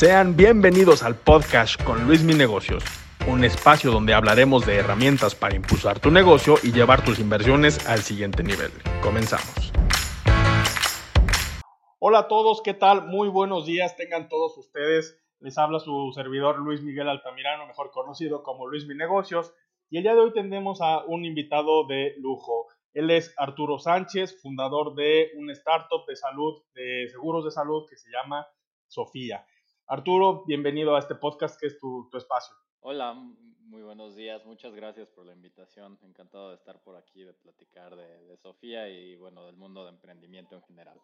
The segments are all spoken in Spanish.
Sean bienvenidos al podcast con Luis Mi Negocios, un espacio donde hablaremos de herramientas para impulsar tu negocio y llevar tus inversiones al siguiente nivel. Comenzamos. Hola a todos, ¿qué tal? Muy buenos días, tengan todos ustedes. Les habla su servidor Luis Miguel Altamirano, mejor conocido como Luis Mi Negocios, y el día de hoy tendremos a un invitado de lujo. Él es Arturo Sánchez, fundador de una startup de salud, de seguros de salud que se llama Sofía. Arturo, bienvenido a este podcast que es tu, espacio. Hola, muy buenos días. Muchas gracias por la invitación. Encantado de estar por aquí, de platicar de, Sofía y bueno, del mundo de emprendimiento en general.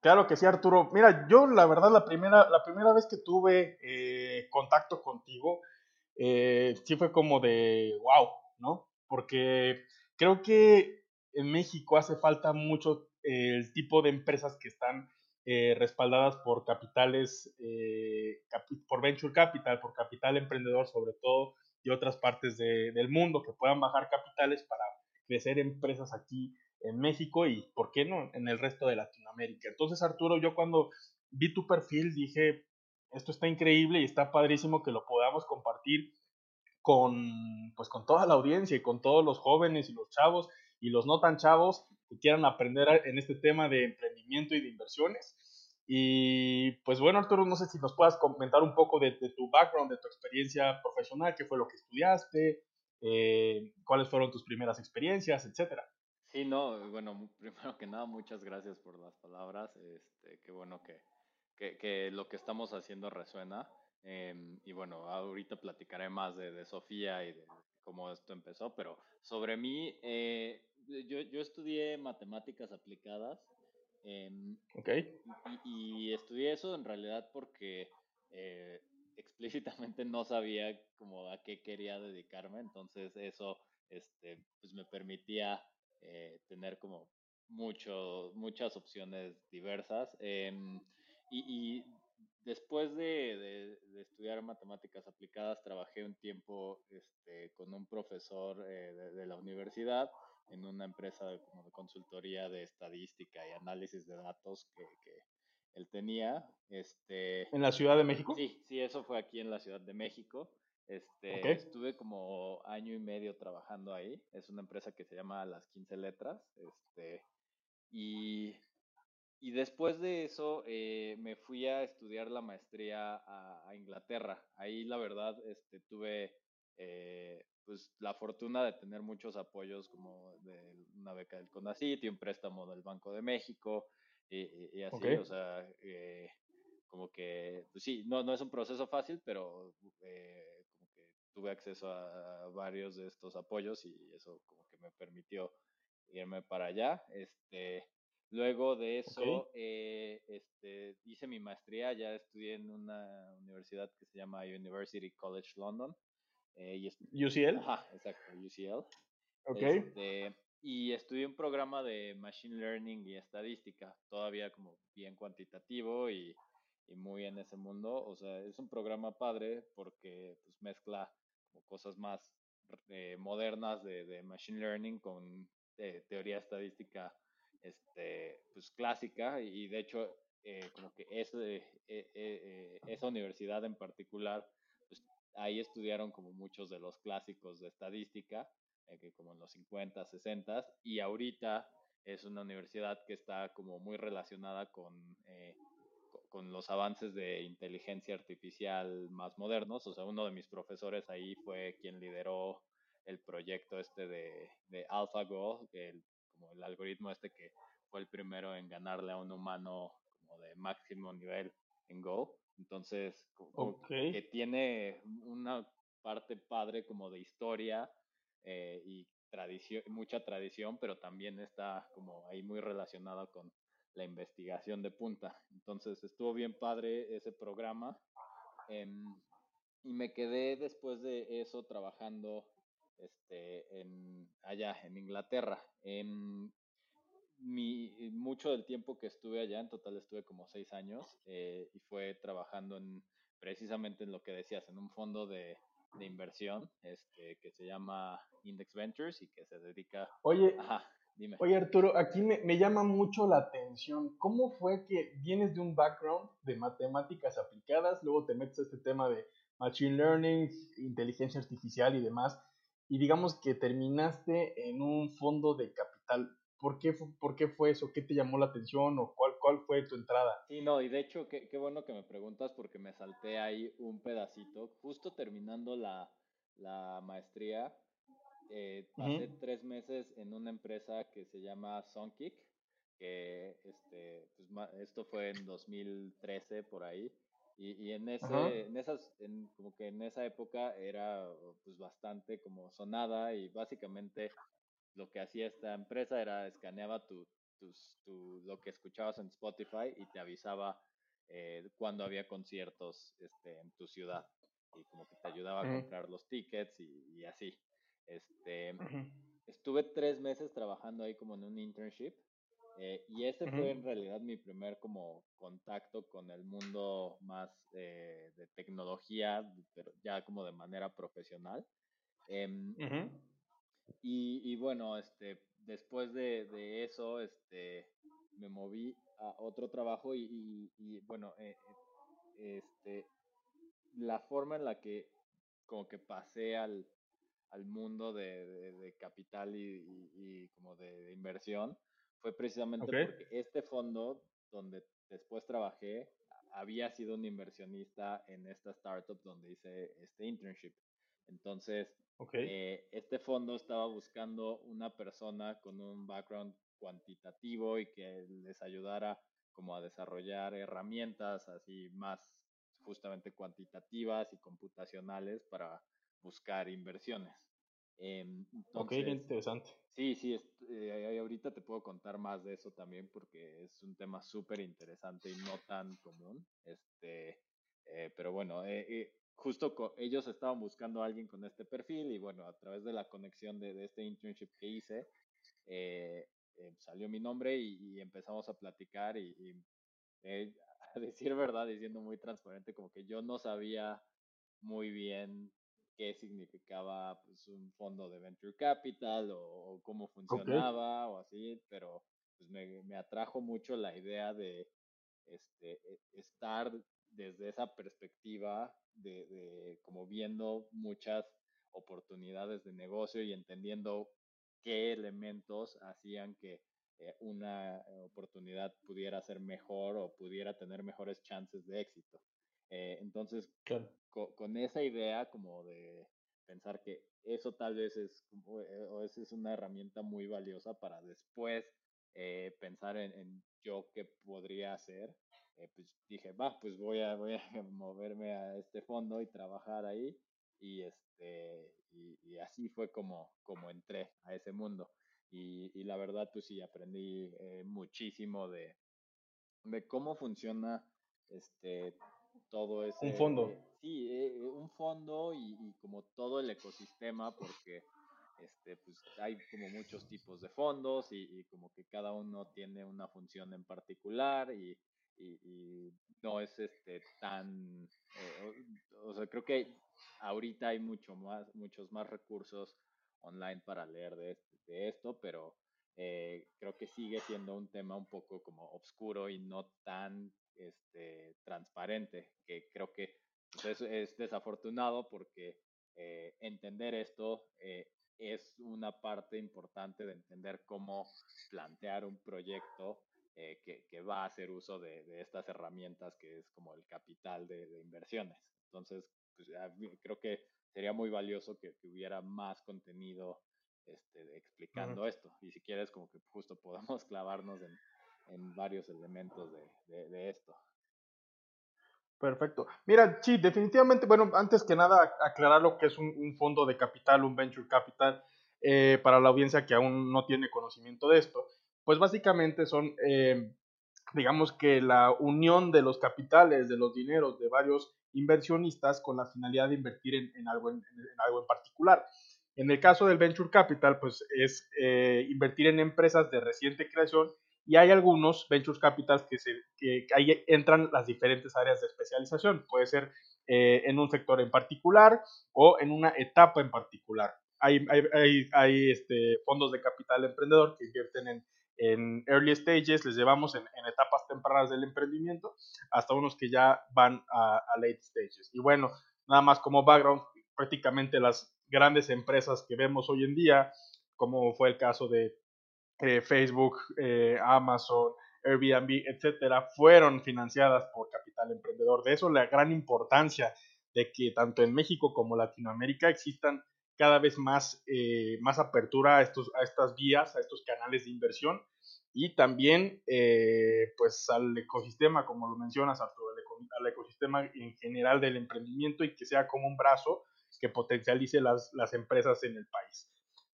Claro que sí, Arturo. Mira, yo la verdad la primera, la primera vez que tuve eh, contacto contigo, eh, sí fue como de wow, ¿no? Porque creo que en México hace falta mucho eh, el tipo de empresas que están eh, respaldadas por capitales, eh, por venture capital, por capital emprendedor sobre todo, y otras partes del mundo que puedan bajar capitales para crecer empresas aquí en México y, ¿por qué no?, en el resto de Latinoamérica. Entonces, Arturo, yo cuando vi tu perfil dije, esto está increíble y está padrísimo que lo podamos compartir con, pues, con toda la audiencia y con todos los jóvenes y los chavos y los no tan chavos que quieran aprender en este tema de emprendimiento y de inversiones. Y pues bueno, Arturo, no sé si nos puedas comentar un poco de, tu background, de tu experiencia profesional, qué fue lo que estudiaste, eh, cuáles fueron tus primeras experiencias, etcétera. Sí, no, bueno, primero que nada, muchas gracias por las palabras. Este, qué bueno que, que, que lo que estamos haciendo resuena. Em, y bueno, ahorita platicaré más de, Sofía y de cómo esto empezó, pero sobre mí, eh, yo, yo, estudié matemáticas aplicadas. Em, y, estudié eso en realidad porque eh, explícitamente no sabía como a qué quería dedicarme, entonces eso este, pues me permitía eh, tener como mucho, muchas opciones diversas. Em, y, después de, estudiar matemáticas aplicadas, trabajé un tiempo este, con un profesor eh, de, la universidad en una empresa de, como de consultoría de estadística y análisis de datos que, él tenía. Este, ¿En la Ciudad de México? Sí, sí, eso fue aquí en la Ciudad de México. Este, Estuve como año y medio trabajando ahí. Es una empresa que se llama Las 15 Letras. Este, y y después de eso eh, me fui a estudiar la maestría a, Inglaterra. Ahí la verdad este, tuve eh, pues, la fortuna de tener muchos apoyos como de una beca del CONACYT y un préstamo del Banco de México y, así, o sea, eh, como que, pues sí, no, no es un proceso fácil, pero como que tuve acceso a, a varios de estos apoyos y eso como que me permitió irme para allá. Este, Luego de eso, eh, este, hice mi maestría, ya estudié en una universidad que se llama University College London. Eh, y ¿UCL? Ajá, exacto, UCL. Ok. Este, y estudié un programa de Machine Learning y estadística, todavía como bien cuantitativo y, y muy en ese mundo. O sea, es un programa padre porque pues, mezcla como cosas más eh, modernas de, de, Machine Learning con teoría estadística este, pues clásica y de hecho eh, como que ese, eh, esa universidad en particular, ahí estudiaron como muchos de los clásicos de estadística, eh, que como en los 50, 60 y ahorita es una universidad que está como muy relacionada con, con los avances de inteligencia artificial más modernos. O sea, uno de mis profesores ahí fue quien lideró el proyecto este de, de AlphaGo, el como el algoritmo este que fue el primero en ganarle a un humano como de máximo nivel en Go. Entonces, que tiene una parte padre como de historia eh, y tradición, mucha tradición, pero también está como ahí muy relacionada con la investigación de punta. Entonces, estuvo bien padre ese programa. Em, y me quedé después de eso trabajando este, en, allá en Inglaterra. En mi, mucho del tiempo que estuve allá, en total estuve como seis años, eh, y fue trabajando en precisamente en lo que decías, en un fondo de, inversión este, que se llama Index Ventures y que se dedica... Oye, Dime. Oye Arturo, aquí me, me, llama mucho la atención. ¿Cómo fue que vienes de un background de matemáticas aplicadas, luego te metes a este tema de machine learning, inteligencia artificial y demás, y digamos que terminaste en un fondo de capital? ¿Por qué, ¿Por qué fue eso? ¿Qué te llamó la atención o cuál, cuál fue tu entrada? Sí, no, y de hecho, qué, qué bueno que me preguntas porque me salté ahí un pedacito. Justo terminando la, la maestría, eh, pasé tres meses en una empresa que se llama Songkick, que este, pues, esto fue en 2013 por ahí. Y, y en, ese, en esas, en, como que en esa época era pues bastante como sonada y básicamente lo que hacía esta empresa era escaneaba tu, tus, tu, lo que escuchabas en Spotify y te avisaba eh, cuando había conciertos este, en tu ciudad y como que te ayudaba a comprar los tickets y, así. Este, Estuve tres meses trabajando ahí como en un internship eh, y ese fue en realidad mi primer como contacto con el mundo más eh, de tecnología, pero ya como de manera profesional. Em, y, bueno, este, después de, eso, este, me moví a otro trabajo y, bueno, eh, este, la forma en la que como que pasé al, al mundo de, capital y, como de, inversión fue precisamente porque este fondo donde después trabajé había sido un inversionista en esta startup donde hice este internship. Entonces, eh, este fondo estaba buscando una persona con un background cuantitativo y que les ayudara como a desarrollar herramientas así más justamente cuantitativas y computacionales para buscar inversiones. Eh, ok, interesante. Sí, sí, eh, ahorita te puedo contar más de eso también porque es un tema súper interesante y no tan común. Este, eh, pero bueno, eh, eh justo ellos estaban buscando a alguien con este perfil y bueno, a través de la conexión de, este internship que hice, eh, eh, salió mi nombre y, empezamos a platicar y, y a decir verdad, diciendo muy transparente, como que yo no sabía muy bien qué significaba pues, un fondo de venture capital o, cómo funcionaba o así, pero pues me, me, atrajo mucho la idea de este, e, estar desde esa perspectiva de, como viendo muchas oportunidades de negocio y entendiendo qué elementos hacían que eh, una oportunidad pudiera ser mejor o pudiera tener mejores chances de éxito. Eh, entonces, con, esa idea como de pensar que eso tal vez es, eh, o es una herramienta muy valiosa para después pensar en, en, yo qué podría hacer, eh, pues dije, va, pues voy a, voy a moverme a este fondo y trabajar ahí. Y, este, y, así fue como, como entré a ese mundo. Y, y la verdad, pues sí, aprendí eh, muchísimo de, de cómo funciona este todo ese... Un fondo. sí, eh, un fondo y, y, como todo el ecosistema, porque este, pues hay como muchos tipos de fondos y, como que cada uno tiene una función en particular y, y, no es este tan, eh, o, sea, creo que ahorita hay mucho más, muchos más recursos online para leer de, de esto, pero eh, creo que sigue siendo un tema un poco como oscuro y no tan este, transparente, que creo que pues, es, desafortunado porque eh, entender esto es una parte importante de entender cómo plantear un proyecto eh, que, va a hacer uso de, estas herramientas que es como el capital de, inversiones. Entonces, pues, creo que sería muy valioso que, hubiera más contenido este, explicando esto. Y si quieres, como que justo podamos clavarnos en, varios elementos de, esto. Perfecto. Mira, sí, definitivamente, bueno, antes que nada, aclarar lo que es un, fondo de capital, un venture capital, eh, para la audiencia que aún no tiene conocimiento de esto pues básicamente son, eh, digamos que la unión de los capitales, de los dineros de varios inversionistas con la finalidad de invertir en, algo, en, algo en particular. En el caso del venture capital, pues es eh, invertir en empresas de reciente creación y hay algunos venture capitals que, se, que, ahí entran las diferentes áreas de especialización. Puede ser eh, en un sector en particular o en una etapa en particular. hay, hay, hay, este, fondos de capital emprendedor que invierten en, en early stages, les llevamos en, en, etapas tempranas del emprendimiento, hasta unos que ya van a, a late stages. Y bueno, nada más como background, prácticamente las grandes empresas que vemos hoy en día, como fue el caso de eh, Facebook, eh, Amazon, Airbnb, etcétera, fueron financiadas por capital emprendedor. De eso la gran importancia de que tanto en México como Latinoamérica existan cada vez más, eh, más apertura a, estos, a estas vías, a estos canales de inversión y también pues al ecosistema, como lo mencionas Arturo, al ecosistema en general del emprendimiento y que sea como un brazo que potencialice las, las empresas en el país.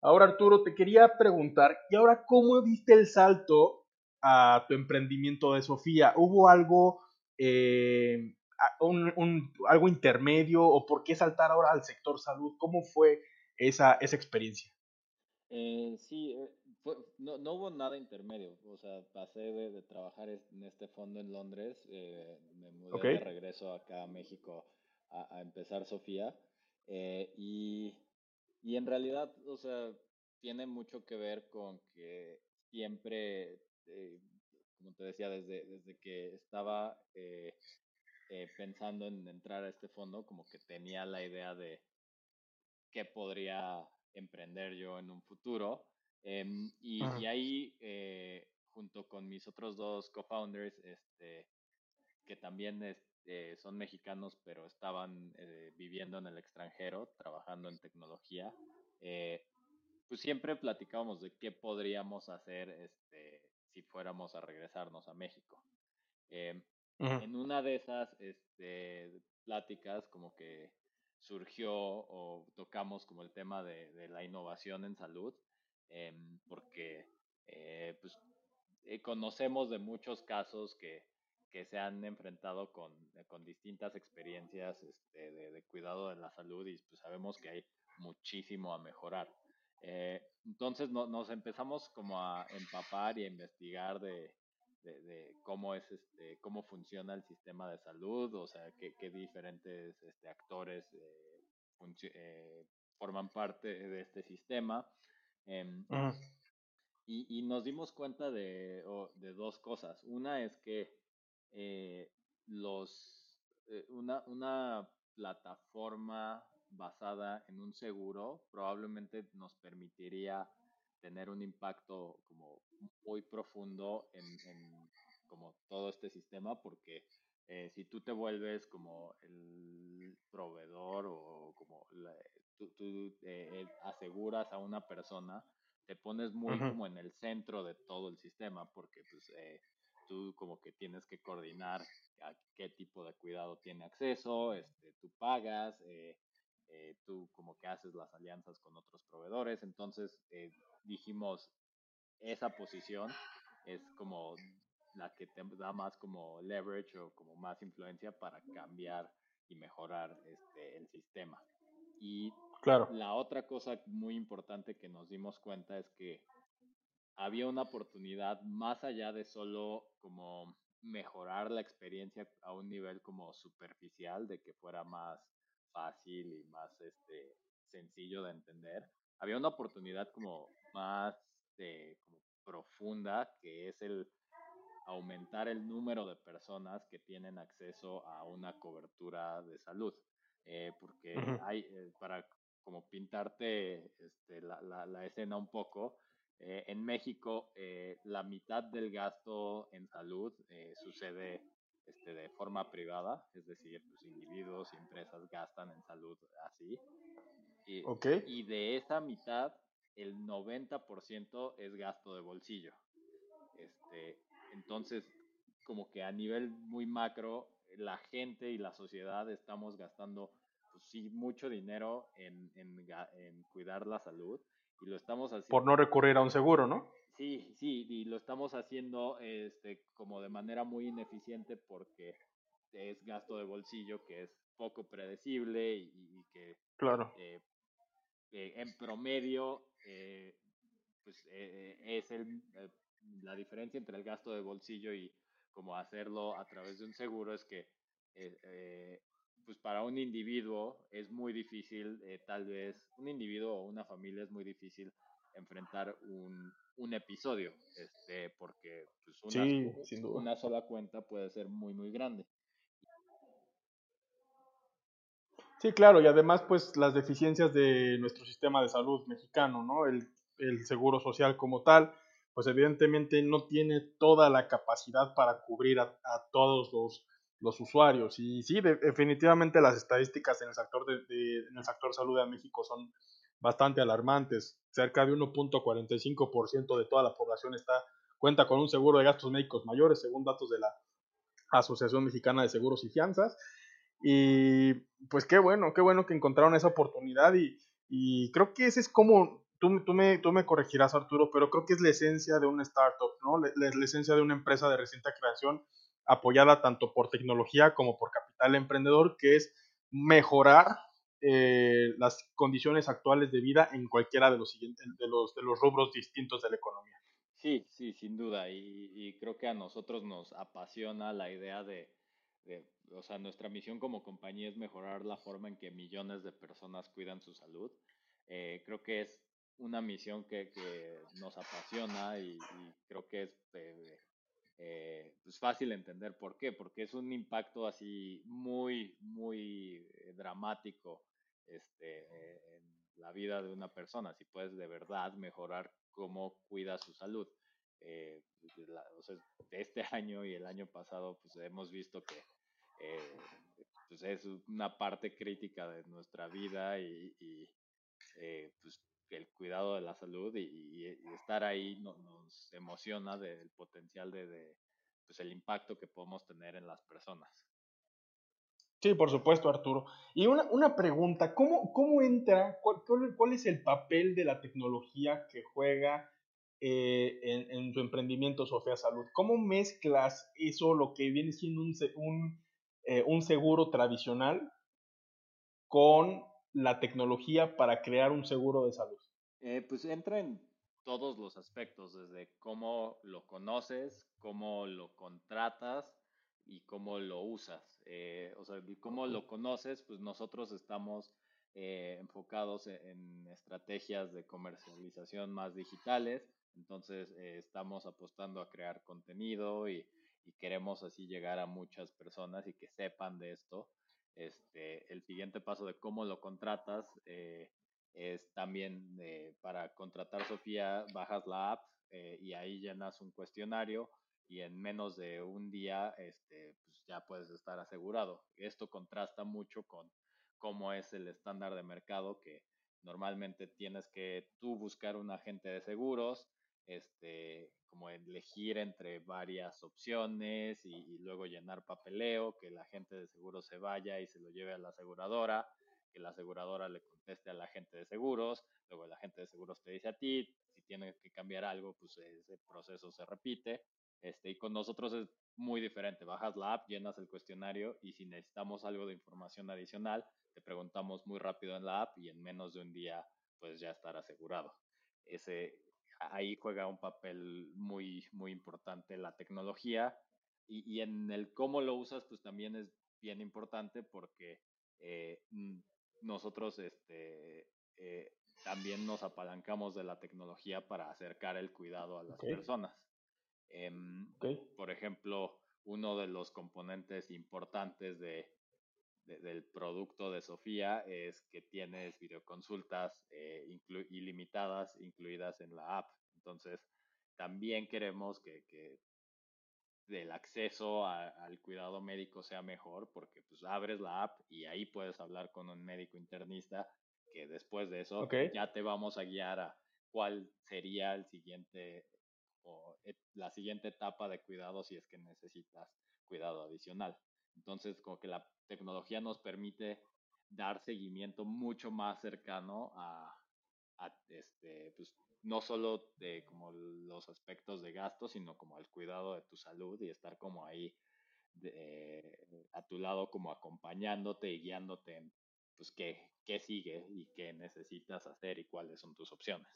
Ahora, Arturo, te quería preguntar, ¿y ahora cómo viste el salto a tu emprendimiento de Sofía? ¿Hubo algo, eh, un, algo intermedio o por qué saltar ahora al sector salud? ¿Cómo fue esa, esa experiencia? Eh, sí, eh, no, no, hubo nada intermedio. O sea, pasé de, trabajar en este fondo en Londres, me mudé de regreso acá a México a, a empezar Sofía. y y en realidad, o sea, tiene mucho que ver con que siempre, eh, como te decía, desde, desde que estaba eh, eh, pensando en entrar a este fondo, como que tenía la idea de qué podría emprender yo en un futuro. Em, y, y, ahí, junto con mis otros dos co-founders, este, que también eh, son mexicanos, pero estaban eh, viviendo en el extranjero, trabajando en tecnología, eh, pues siempre platicábamos de qué podríamos hacer este, si fuéramos a regresarnos a México. En una de esas este, pláticas, como que surgió o tocamos como el tema de, la innovación en salud, em, porque pues, conocemos de muchos casos que que se han enfrentado con, eh, con distintas experiencias este, de, cuidado de la salud y pues sabemos que hay muchísimo a mejorar. Eh, entonces nos empezamos como a empapar y a investigar de, de, cómo es este, cómo funciona el sistema de salud, o sea, qué, qué diferentes este, actores eh, forman parte de este sistema. Em, y, y, nos dimos cuenta de, de dos cosas. Una es que eh, los, eh, una, una plataforma basada en un seguro probablemente nos permitiría tener un impacto como muy profundo en, en como todo este sistema porque eh, si tú te vuelves como el proveedor o como tú, tú eh, aseguras a una persona te pones muy como en el centro de todo el sistema porque pues eh, tú como que tienes que coordinar a qué tipo de cuidado tiene acceso, este, tú pagas, eh, eh, tú como que haces las alianzas con otros proveedores, entonces eh, dijimos, esa posición es como la que te da más como leverage o como más influencia para cambiar y mejorar este, el sistema. Y claro. la otra cosa muy importante que nos dimos cuenta es que había una oportunidad más allá de solo como mejorar la experiencia a un nivel como superficial, de que fuera más fácil y más este, sencillo de entender. Había una oportunidad como más de, como profunda, que es el aumentar el número de personas que tienen acceso a una cobertura de salud. Eh, porque hay, eh, para como pintarte este, la, la, la, escena un poco, eh, en México, eh, la mitad del gasto en salud eh, sucede este, de forma privada, es decir, los individuos y empresas gastan en salud así. Y, y de esa mitad, el 90% es gasto de bolsillo. Este, entonces, como que a nivel muy macro, la gente y la sociedad estamos gastando, pues sí, mucho dinero en, en, en cuidar la salud y lo estamos haciendo. Por no recurrir a un seguro, ¿no? Sí, sí, y lo estamos haciendo este, como de manera muy ineficiente porque es gasto de bolsillo que es poco predecible y, que claro. Eh, eh, en promedio eh, pues es el, la diferencia entre el gasto de bolsillo y como hacerlo a través de un seguro es que pues para un individuo es muy difícil, eh, tal vez, un individuo o una familia es muy difícil enfrentar un, un episodio, este, porque pues una, una sola cuenta puede ser muy, muy grande. Sí, claro, y además pues las deficiencias de nuestro sistema de salud mexicano, ¿no? El, el seguro social como tal, pues evidentemente no tiene toda la capacidad para cubrir a, a todos los, los, usuarios. Y sí, definitivamente las estadísticas en el sector de, de, en el sector salud de México son bastante alarmantes. Cerca de 1.45% de toda la población está, cuenta con un seguro de gastos médicos mayores, según datos de la Asociación Mexicana de Seguros y Fianzas. Y pues qué bueno, qué bueno que encontraron esa oportunidad y, y creo que ese es como, tú, tú, me, tú me corregirás Arturo, pero creo que es la esencia de una startup, ¿no? La, la, la esencia de una empresa de reciente creación apoyada tanto por tecnología como por capital emprendedor, que es mejorar eh, las condiciones actuales de vida en cualquiera de los, de los, de los rubros distintos de la economía. Sí, sí, sin duda. Y, creo que a nosotros nos apasiona la idea de, o sea, nuestra misión como compañía es mejorar la forma en que millones de personas cuidan su salud. Eh, creo que es una misión que, que nos apasiona y, creo que es eh, pues fácil entender por qué, porque es un impacto así muy, muy dramático este, en la vida de una persona, si puedes de verdad mejorar cómo cuida su salud. Eh, este año y el año pasado, pues hemos visto que eh, pues es una parte crítica de nuestra vida y, y eh, pues el cuidado de la salud y, estar ahí no, nos emociona del potencial de, pues el impacto que podemos tener en las personas. Sí, por supuesto, Arturo. Y una, una pregunta, ¿cómo, cómo entra, cuál, cuál, es el papel de la tecnología que juega eh, en, en, tu emprendimiento Sofía Salud? ¿Cómo mezclas eso, lo que viene siendo un, un, eh, un seguro tradicional, con la tecnología para crear un seguro de salud? Eh, pues entra en todos los aspectos, desde cómo lo conoces, cómo lo contratas, y cómo lo usas. Eh, o sea, cómo lo conoces, pues nosotros estamos eh, enfocados en, en, estrategias de comercialización más digitales, entonces eh, estamos apostando a crear contenido y, y, queremos así llegar a muchas personas y que sepan de esto. Este, el siguiente paso de cómo lo contratas es también para contratar Sofía, bajas la app y ahí llenas un cuestionario y en menos de un día este, pues ya puedes estar asegurado. Esto contrasta mucho con cómo es el estándar de mercado que normalmente tienes que tú buscar un agente de seguros, este, como elegir entre varias opciones y, y, luego llenar papeleo, que el agente de seguros se vaya y se lo lleve a la aseguradora, que la aseguradora le conteste al agente de seguros, luego el agente de seguros te dice a ti, si tiene que cambiar algo, pues ese proceso se repite. Este, y con nosotros es muy diferente. Bajas la app, llenas el cuestionario y si necesitamos algo de información adicional, te preguntamos muy rápido en la app y en menos de un día pues ya estar asegurado. Ese, ahí juega un papel muy, muy importante la tecnología y, y en el cómo lo usas pues también es bien importante porque eh, nosotros este, eh, también nos apalancamos de la tecnología para acercar el cuidado a las okay. personas. Eh, okay. Por ejemplo, uno de los componentes importantes de, de, del producto de Sofía es que tienes videoconsultas eh, inclu ilimitadas incluidas en la app. Entonces, también queremos que, que el acceso a, al cuidado médico sea mejor porque pues abres la app y ahí puedes hablar con un médico internista que después de eso okay. ya te vamos a guiar a cuál sería el siguiente o la siguiente etapa de cuidado si es que necesitas cuidado adicional. Entonces, como que la tecnología nos permite dar seguimiento mucho más cercano a, a este, pues, no solo de como los aspectos de gasto, sino como el cuidado de tu salud y estar como ahí eh, a tu lado, como acompañándote y guiándote en, pues, qué, qué sigue y qué necesitas hacer y cuáles son tus opciones.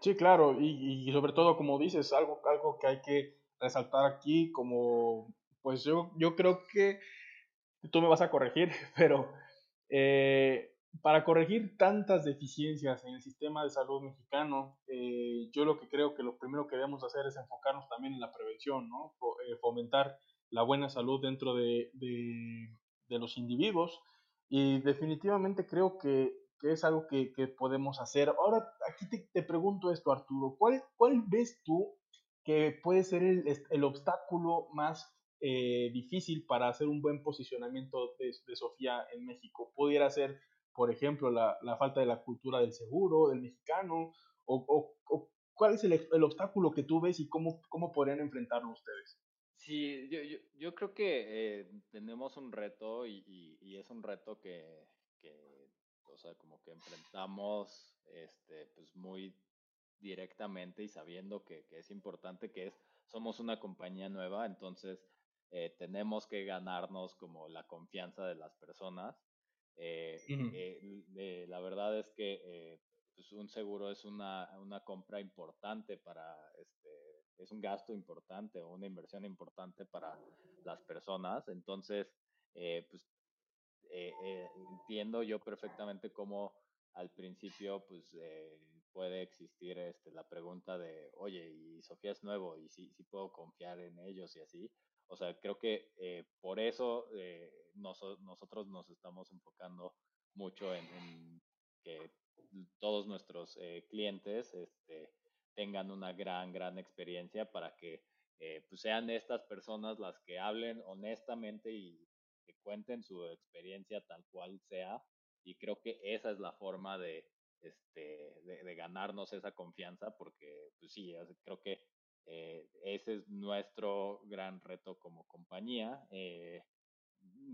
Sí, claro, y, y, sobre todo, como dices, algo, algo que hay que resaltar aquí, como, pues yo, yo creo que tú me vas a corregir, pero eh, para corregir tantas deficiencias en el sistema de salud mexicano, eh, yo lo que creo que lo primero que debemos hacer es enfocarnos también en la prevención, ¿no? Eh, fomentar la buena salud dentro de, de, los individuos y definitivamente creo que, que es algo que, que, podemos hacer. Ahora, aquí te, te pregunto esto, Arturo, ¿cuál, ¿cuál, ves tú que puede ser el, el obstáculo más eh, difícil para hacer un buen posicionamiento de, de Sofía en México? ¿Pudiera ser por ejemplo, la, la, falta de la cultura del seguro, del mexicano, o, o, cuál es el, el, obstáculo que tú ves y cómo, cómo podrían enfrentarlo ustedes. Sí, yo, yo, yo creo que eh, tenemos un reto y, y, y, es un reto que, que, o sea, como que enfrentamos este, pues muy directamente y sabiendo que, que es importante, que es, somos una compañía nueva, entonces eh, tenemos que ganarnos como la confianza de las personas eh, eh, la verdad es que eh, pues un seguro es una, una, compra importante para, este, es un gasto importante o una inversión importante para las personas. Entonces, pues entiendo yo perfectamente cómo al principio pues puede existir este, la pregunta de, oye, y Sofía es nuevo y sí, sí puedo confiar en ellos y así. O sea, creo que eh, por eso eh, nosotros nos estamos enfocando mucho en, que todos nuestros eh, clientes este, tengan una gran, gran experiencia para que pues sean estas personas las que hablen honestamente y que cuenten su experiencia tal cual sea. Y creo que esa es la forma de, este, de ganarnos esa confianza, porque pues sí, creo que eh, ese es nuestro gran reto como compañía. Eh,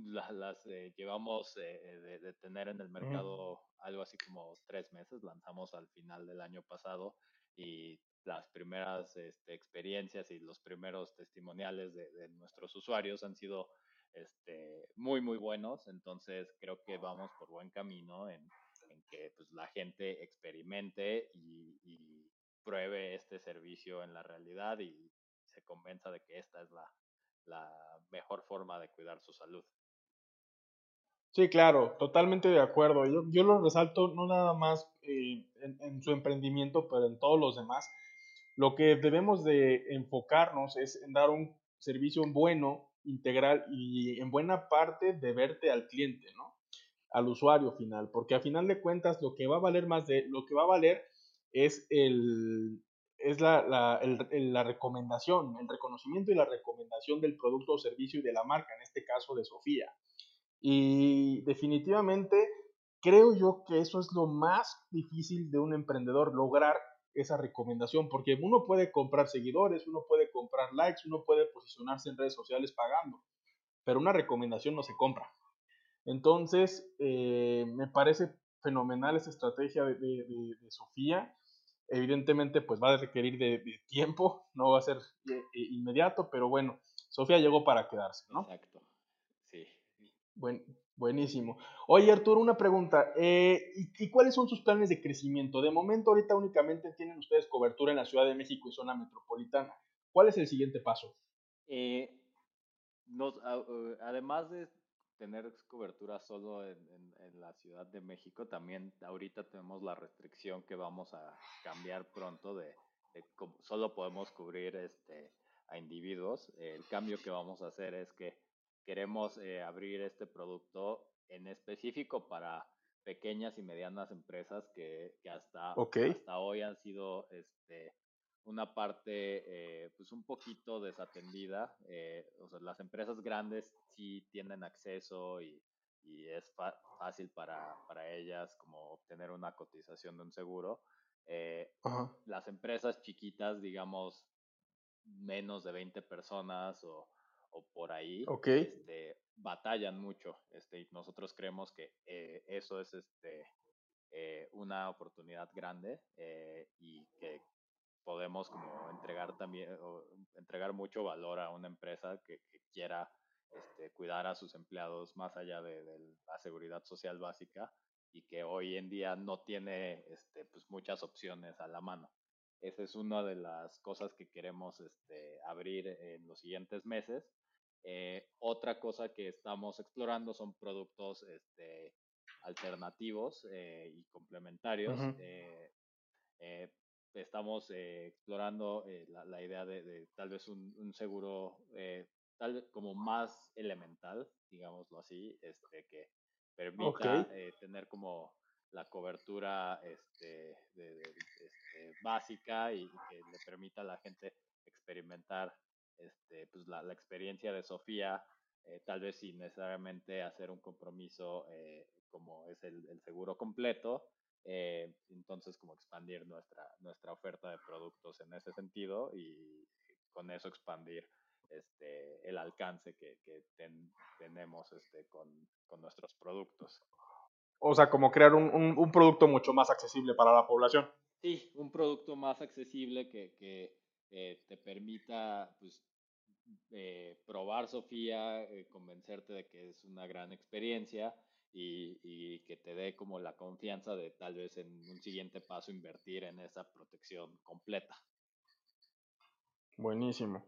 las, eh, llevamos de, de, tener en el mercado algo así como tres meses, lanzamos al final del año pasado y las primeras este, experiencias y los primeros testimoniales de, de, nuestros usuarios han sido este, muy, muy buenos. Entonces creo que vamos por buen camino en, en que pues, la gente experimente y, y pruebe este servicio en la realidad y se convenza de que esta es la, mejor forma de cuidar su salud. Sí, claro, totalmente de acuerdo. Yo, yo lo resalto no nada más eh, en, en, su emprendimiento, pero en todos los demás. Lo que debemos de enfocarnos es en dar un servicio bueno, integral y en buena parte de verte al cliente, ¿no? Al usuario final, porque a final de cuentas lo que va a valer más de lo que va a valer es, el, es la, la, la, recomendación, el reconocimiento y la recomendación del producto o servicio y de la marca, en este caso de Sofía. Y definitivamente creo yo que eso es lo más difícil de un emprendedor, lograr esa recomendación, porque uno puede comprar seguidores, uno puede comprar likes, uno puede posicionarse en redes sociales pagando, pero una recomendación no se compra. Entonces, eh, me parece fenomenal esa estrategia de, de, Sofía. Evidentemente, pues va a requerir de, tiempo, no va a ser eh, eh, inmediato, pero bueno, Sofía llegó para quedarse, ¿no? Exacto, sí. Buen, buenísimo. Oye, Arturo, una pregunta. Eh, ¿y, ¿y, cuáles son sus planes de crecimiento? De momento, ahorita únicamente tienen ustedes cobertura en la Ciudad de México y zona metropolitana. ¿Cuál es el siguiente paso? Eh, nos, además de tener cobertura solo en, en, en, la Ciudad de México, también ahorita tenemos la restricción que vamos a cambiar pronto de, de solo podemos cubrir este, a individuos. El cambio que vamos a hacer es que queremos eh, abrir este producto en específico para pequeñas y medianas empresas que, que hasta, okay. hasta hoy han sido este, una parte eh, pues un poquito desatendida. Eh, o sea, las empresas grandes sí tienen acceso y, y es fácil para, para, ellas como obtener una cotización de un seguro. Eh. Las empresas chiquitas, digamos, menos de 20 personas o, o por ahí, okay. este, batallan mucho. Este, y nosotros creemos que eso es este, una oportunidad grande y que podemos como entregar también o entregar mucho valor a una empresa que, que quiera este, cuidar a sus empleados más allá de, de, la seguridad social básica y que hoy en día no tiene este, pues muchas opciones a la mano. Esa es una de las cosas que queremos este, abrir en los siguientes meses. Eh, otra cosa que estamos explorando son productos este, alternativos eh, y complementarios. Estamos explorando la, idea de, tal vez un, seguro tal como más elemental, digámoslo así, este, que permita tener como la cobertura este, este, básica y, que le permita a la gente experimentar este, pues la, experiencia de Sofía, eh, tal vez sin necesariamente hacer un compromiso eh, como es el, seguro completo. Eh, entonces, como expandir nuestra, nuestra oferta de productos en ese sentido y con eso expandir este, el alcance que, tenemos este, con, con nuestros productos. O sea, como crear un, un, producto mucho más accesible para la población. Sí, un producto más accesible que, que eh, te permita pues, eh, probar Sofía, eh, convencerte de que es una gran experiencia y, y, que te dé como la confianza de tal vez en un siguiente paso invertir en esa protección completa. Buenísimo.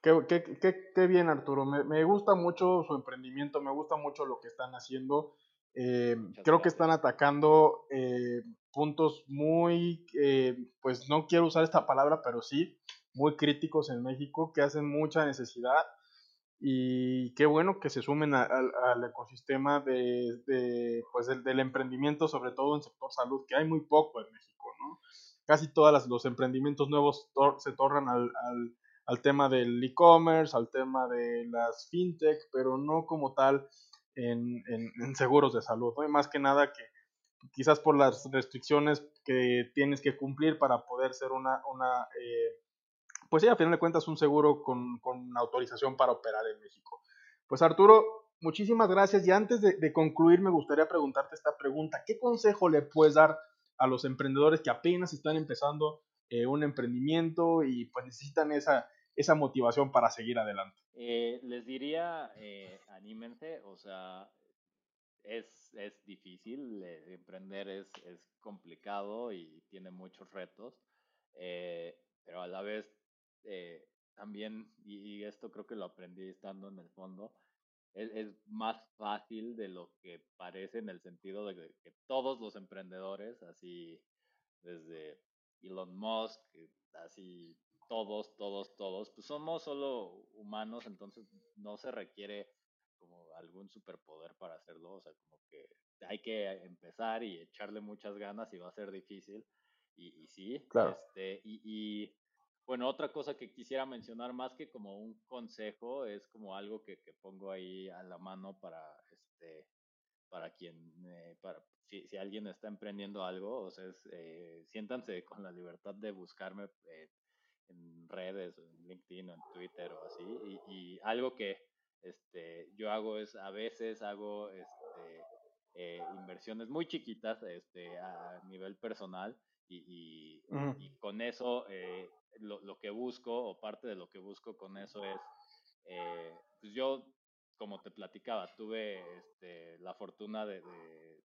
Qué, qué, qué, qué bien, Arturo. Me, me, gusta mucho su emprendimiento, me gusta mucho lo que están haciendo. Eh, creo que están atacando eh, puntos muy, eh, pues no quiero usar esta palabra, pero sí, muy críticos en México, que hacen mucha necesidad. Y qué bueno que se sumen al ecosistema de, pues del, emprendimiento, sobre todo en sector salud, que hay muy poco en México, ¿no? Casi todos los emprendimientos nuevos se tornan al, al, al tema del e-commerce, al tema de las fintech, pero no como tal en, en, seguros de salud, ¿no? Y más que nada que quizás por las restricciones que tienes que cumplir para poder ser una, una eh, pues sí, a final de cuentas un seguro con, con, autorización para operar en México. Pues Arturo, muchísimas gracias y antes de, de, concluir me gustaría preguntarte esta pregunta, ¿qué consejo le puedes dar a los emprendedores que apenas están empezando eh, un emprendimiento y pues necesitan esa, esa motivación para seguir adelante? Eh, les diría, eh, anímense, o sea, es, es difícil, emprender es, es, complicado y tiene muchos retos, pero a la vez también, y, esto creo que lo aprendí estando en el fondo, es, es, más fácil de lo que parece en el sentido de que todos los emprendedores, así desde Elon Musk, así todos, todos, todos, pues somos solo humanos, entonces no se requiere como algún superpoder para hacerlo, o sea, como que hay que empezar y echarle muchas ganas y va a ser difícil, y, y sí, claro. este, y, y, bueno, otra cosa que quisiera mencionar más que como un consejo, es como algo que, que pongo ahí a la mano para, este, para quien, eh, para, si, si, alguien está emprendiendo algo, o sea, es, eh, siéntanse con la libertad de buscarme eh, en redes, en LinkedIn o en Twitter o así. Y, algo que este, yo hago es a veces hago este, eh, inversiones muy chiquitas este, a nivel personal y, y, con eso eh, lo, lo, que busco o parte de lo que busco con eso es, eh, pues yo, como te platicaba, tuve este, la fortuna de, de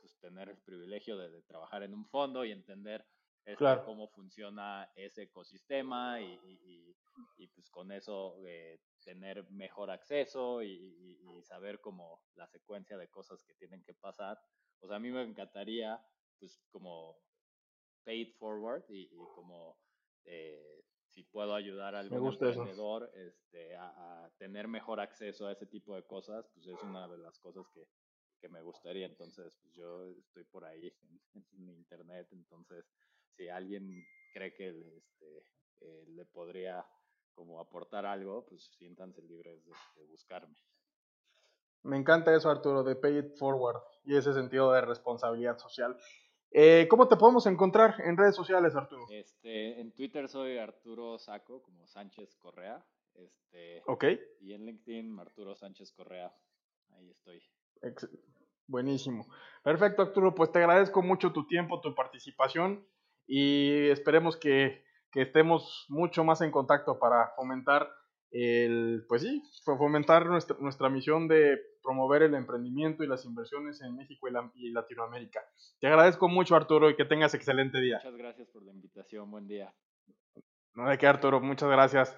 pues, tener el privilegio de, de trabajar en un fondo y entender este, cómo funciona ese ecosistema y, y, pues con eso eh, tener mejor acceso y, saber como la secuencia de cosas que tienen que pasar. O sea, a mí me encantaría pues como pay forward y, como eh, si puedo ayudar a algún emprendedor este, a, tener mejor acceso a ese tipo de cosas, pues es una de las cosas que, que me gustaría. Entonces, pues yo estoy por ahí en internet, entonces si alguien cree que este, eh, le podría como aportar algo, pues siéntanse libres de, buscarme. Me encanta eso, Arturo, de Pay It Forward y ese sentido de responsabilidad social. Eh, ¿Cómo te podemos encontrar en redes sociales, Arturo? Este, en Twitter soy Arturo Saco, como Sánchez Correa. Este, ok. Y en LinkedIn, Arturo Sánchez Correa. Ahí estoy. Buenísimo. Perfecto, Arturo. Pues te agradezco mucho tu tiempo, tu participación y esperemos que, que, estemos mucho más en contacto para fomentar el, pues sí, fomentar nuestra, nuestra misión de promover el emprendimiento y las inversiones en México y, y, Latinoamérica. Te agradezco mucho, Arturo, y que tengas excelente día. Muchas gracias por la invitación. Buen día. No de qué, Arturo. Muchas gracias.